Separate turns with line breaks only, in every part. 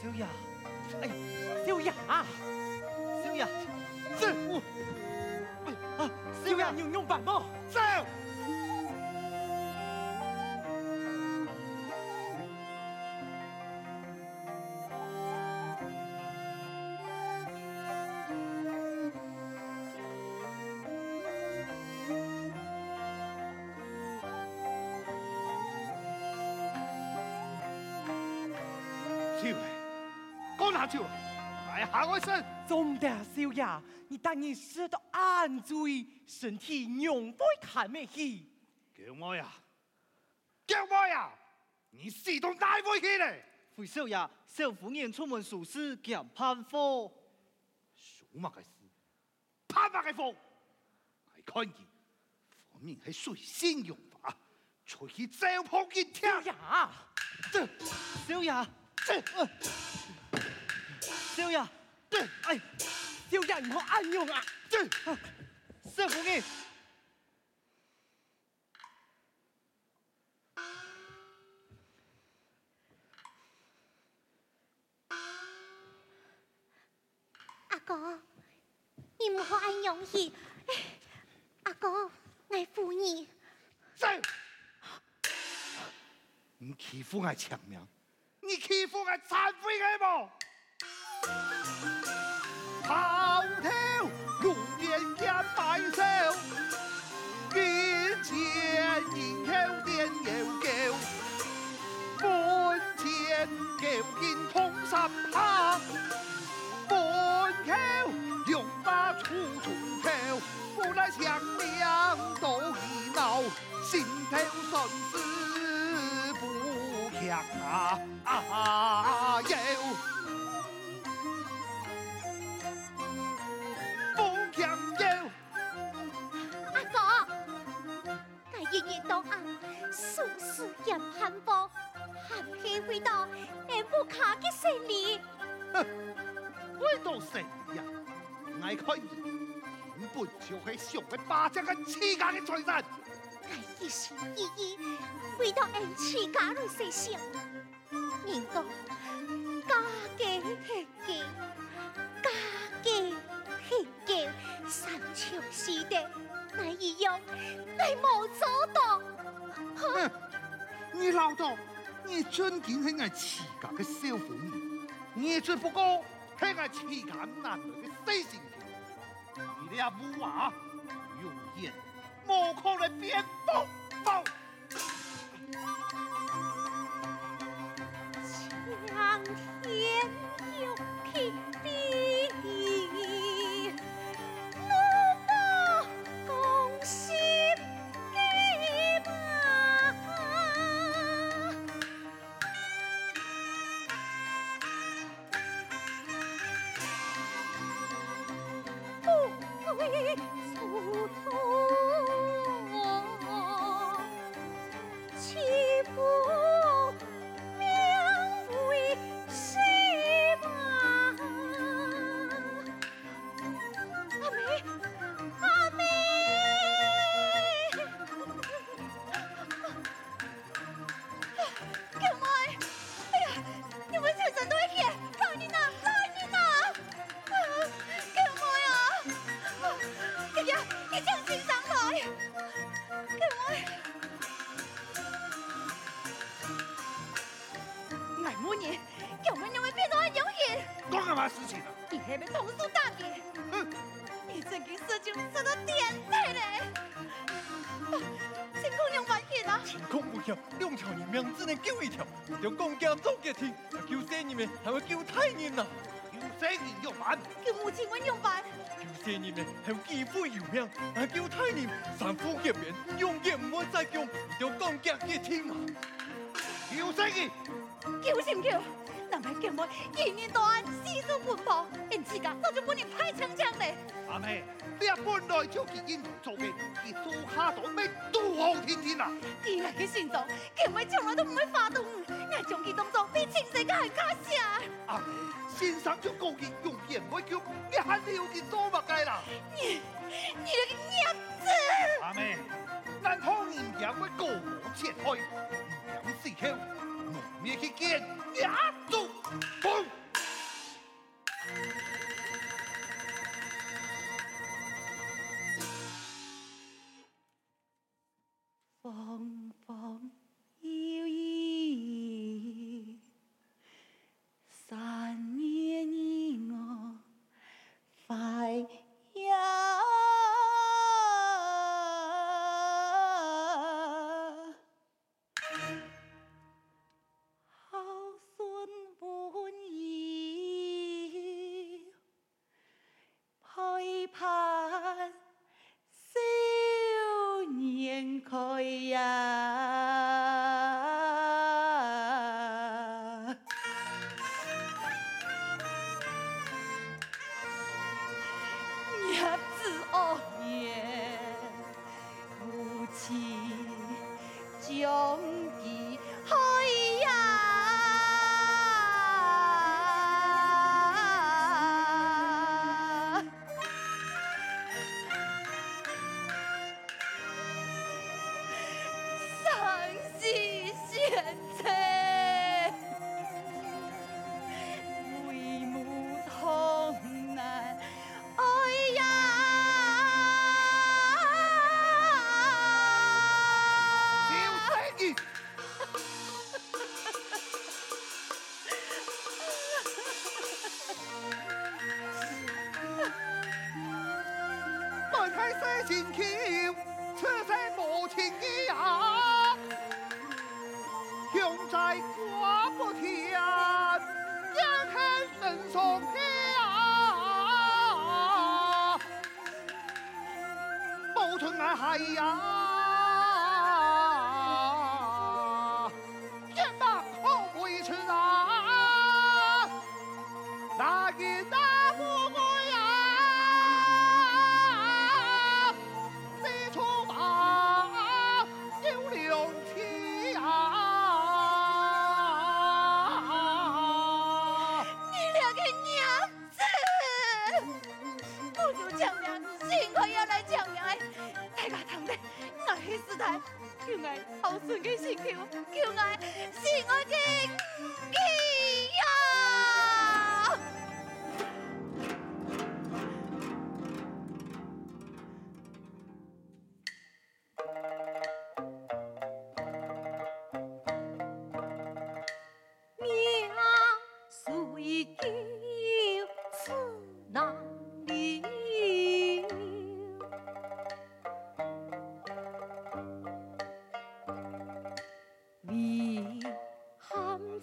少爷，哎呀，小雅啊，小雅，
是，
啊，小雅你用办么？
走。就来喊我身，
总得少爷，你当你识得安住身体，永不看咩戏。
叫我呀，叫我呀，你是同大回去嘞？
回少爷，少夫人出门属事，见盼货。
什么嘅事？攀乜个货？我看见分明系水性用法，出去招铺见天。
少爷，这少爷，这。少爷，对，哎，少爷你好暗用啊！对，少夫人，
阿哥，你唔好暗用去。阿哥，我扶你。
走，你欺负我强娘，你欺负我残废个么？好头我看你根本就系想个巴掌个乞丐的财产。
我一心一意为到俺乞丐来设想，人讲家家系家，家家系家，三从四德，我一样我冇做到。
哼！你老道，你尊敬系我乞丐嘅少妇人，你只不过系我乞丐男儿嘅死心眼，你俩母娃永远莫可能变宝宝。
苍天有
用公家做决定，救生人们还要救太人呐！
救生人要办，
救母亲们用办，
救生人们还有几副有命，还救太人三夫结面，永远唔会再救，要公家决定啊！
救生人，
救什么救？年到晚四处奔波，因此个早就派嘞？
阿妹，你本来就系应酬做嘅，你做咩都好天天啊！
你那个心脏，叫我从来都唔会发动。我将佢当作比亲生嘅还卡下。
阿妹，先生就故意用言威胁，你还留啲做乜计啦？
你你那个娘子！
阿妹，难道你唔会过我前去？娘死 Mickey Kid, gato! É Pum! Bom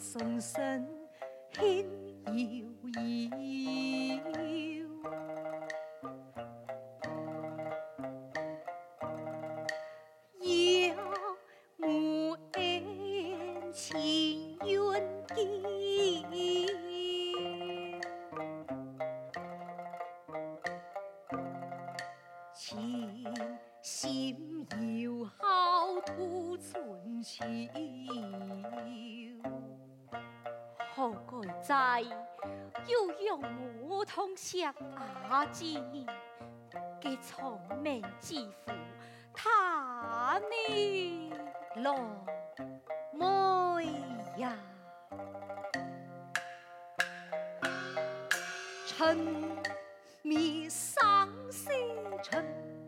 送信，
轻摇摇。阿姐嘅聪明之父，他呢罗妹呀，沉迷生死，沉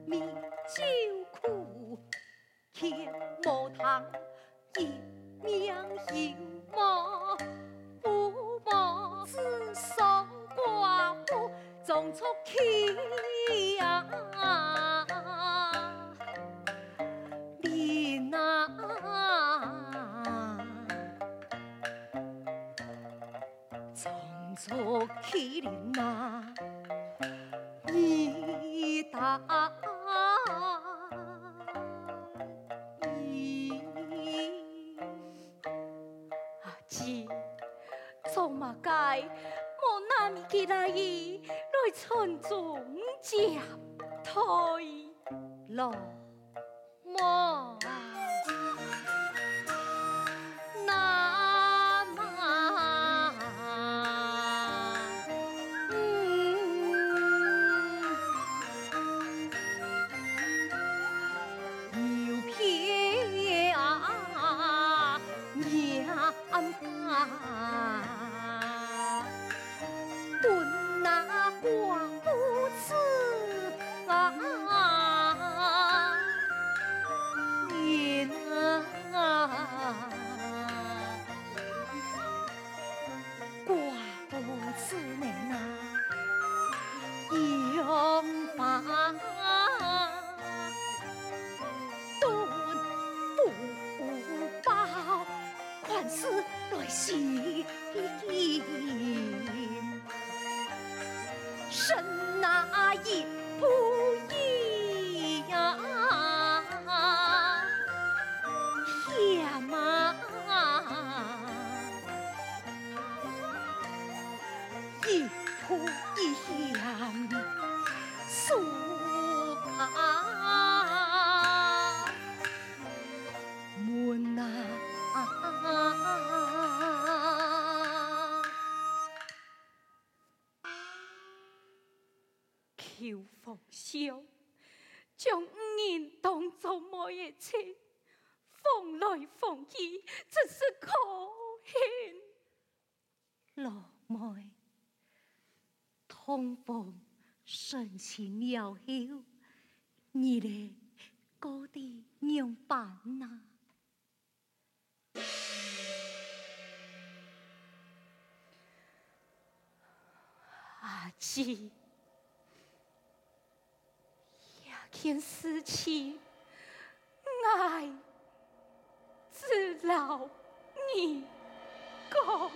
迷酒苦，天魔堂一命有马，出去呀，你那种出去那，你大姨，阿姐，做嘛该我难起来伊？在村中接待罗马。
流芳香，将五人当作媒的妻，风来风去，真是可恨。老妹，通风顺情了后，你嘞过得样办呐？阿姊，
天思妻，
爱自
劳你功。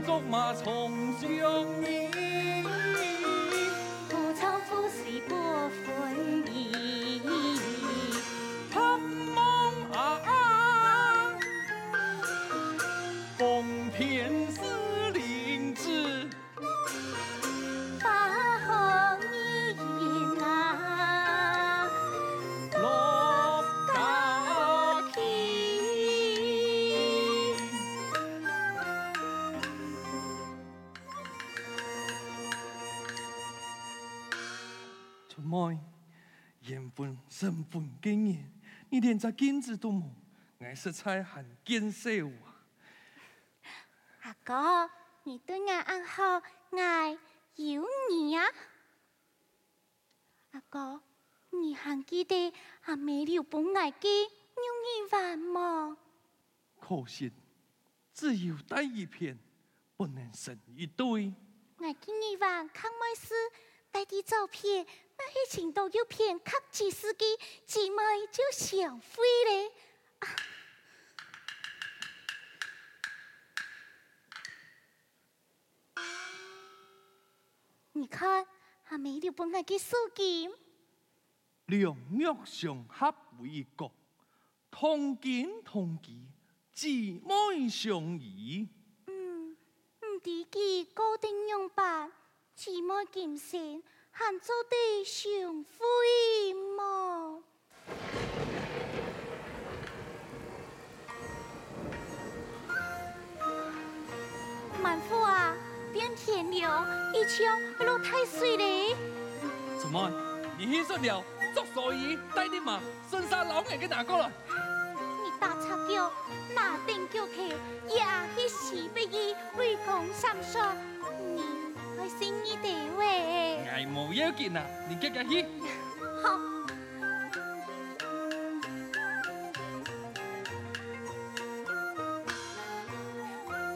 纵马重相依。
不藏富贵不分离，
探梦啊，奉天司令旨，身份经验，你连只金子都冇，我是在很见笑啊！
阿哥，你对我暗号，我有你啊。阿哥，你还记得阿妹留本爱嘅用语话吗？
可惜只有带一片，不能成一对。
我今日晚看电视，带啲照片，那些情都有片刻记事记，姊妹就相会咧。啊你看，阿妹留本爱嘅手机，
两玉相合为一国，同根同基，姊妹相依。
嗯，唔知佢固定样板，姊妹今生还做得相会么？万福啊，变天了，一枪落太水嘞！
怎么？你牺牲了，做所以带你妈生杀老眼给拿过来。
你打叉叫，拿定脚头，也是死不义，为公上说，你
我心意地位。
哎，冇要紧啊，你继续去。
好。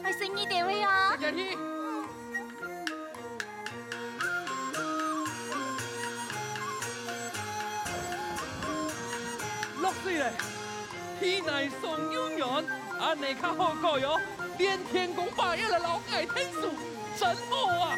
我心意地位啊。
继续去。落水嘞，天内较好过哟。连天公伯爷来劳改天数，真好啊！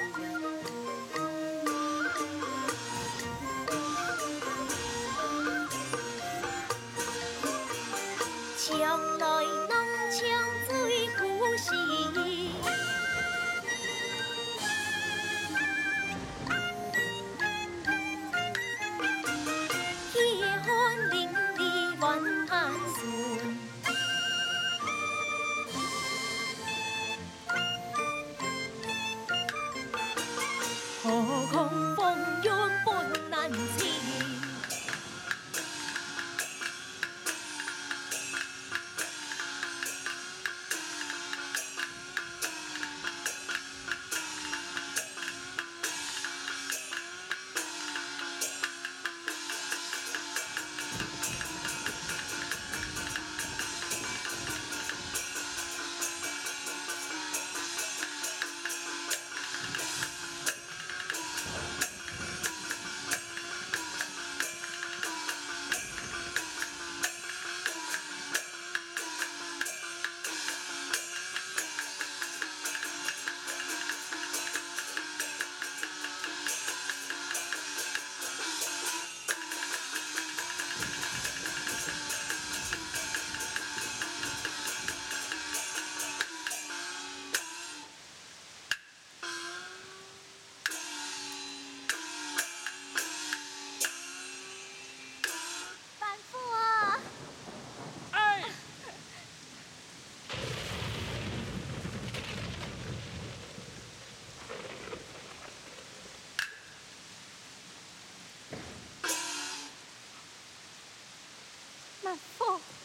어.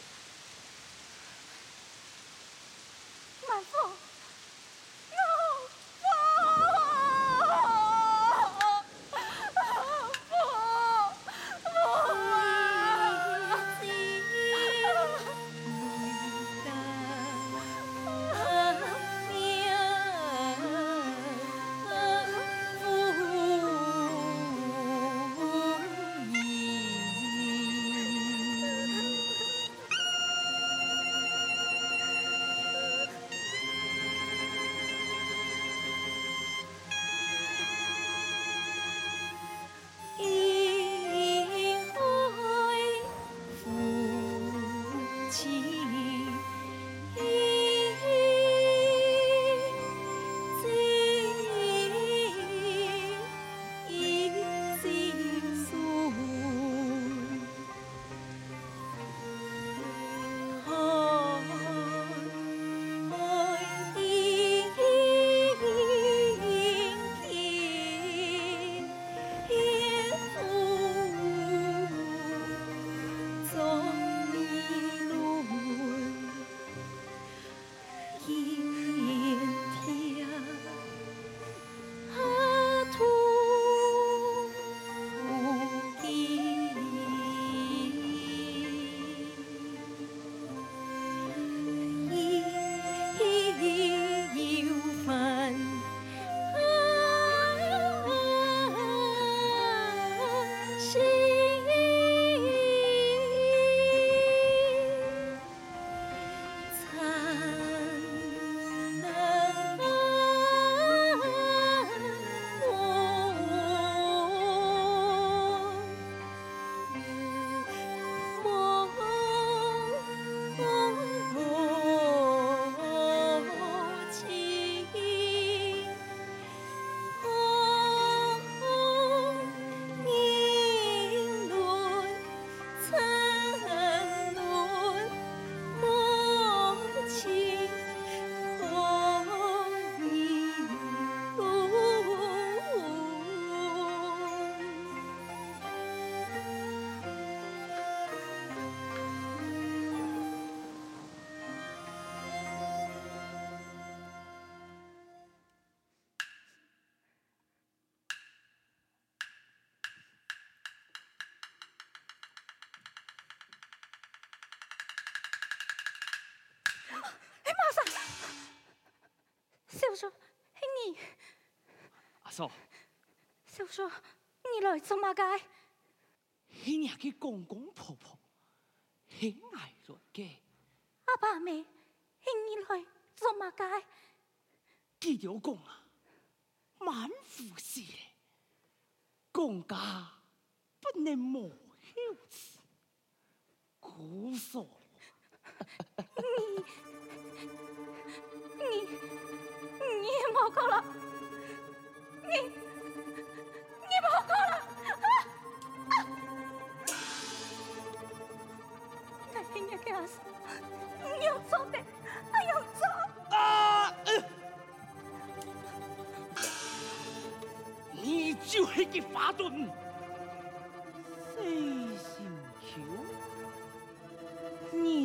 嫂，小叔，是你。
阿嫂，
小叔，你来做乜嘅？
是伢嘅公公婆婆，很爱来嘅。
阿爸妹，是你来做乜嘅？
记条讲啊，满腹是咧，公家不能无孝子，姑嫂。
你你你冇讲啦，你你冇讲啦，但系你嘅阿嫂，你要做的，还要做。
啊！你就是个法盾，细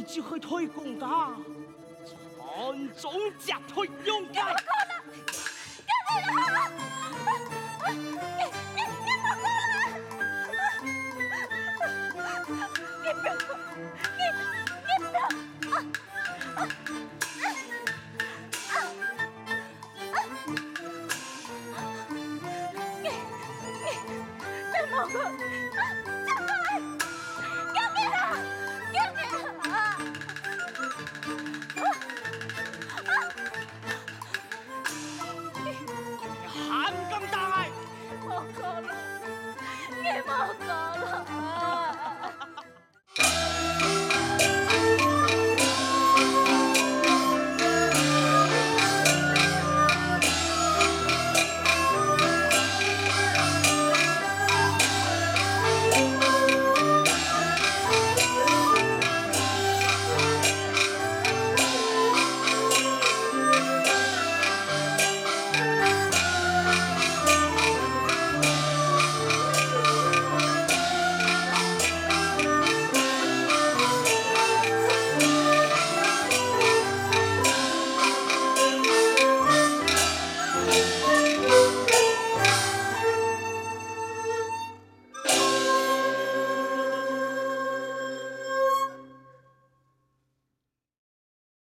只会推广噶，传宗接代用噶。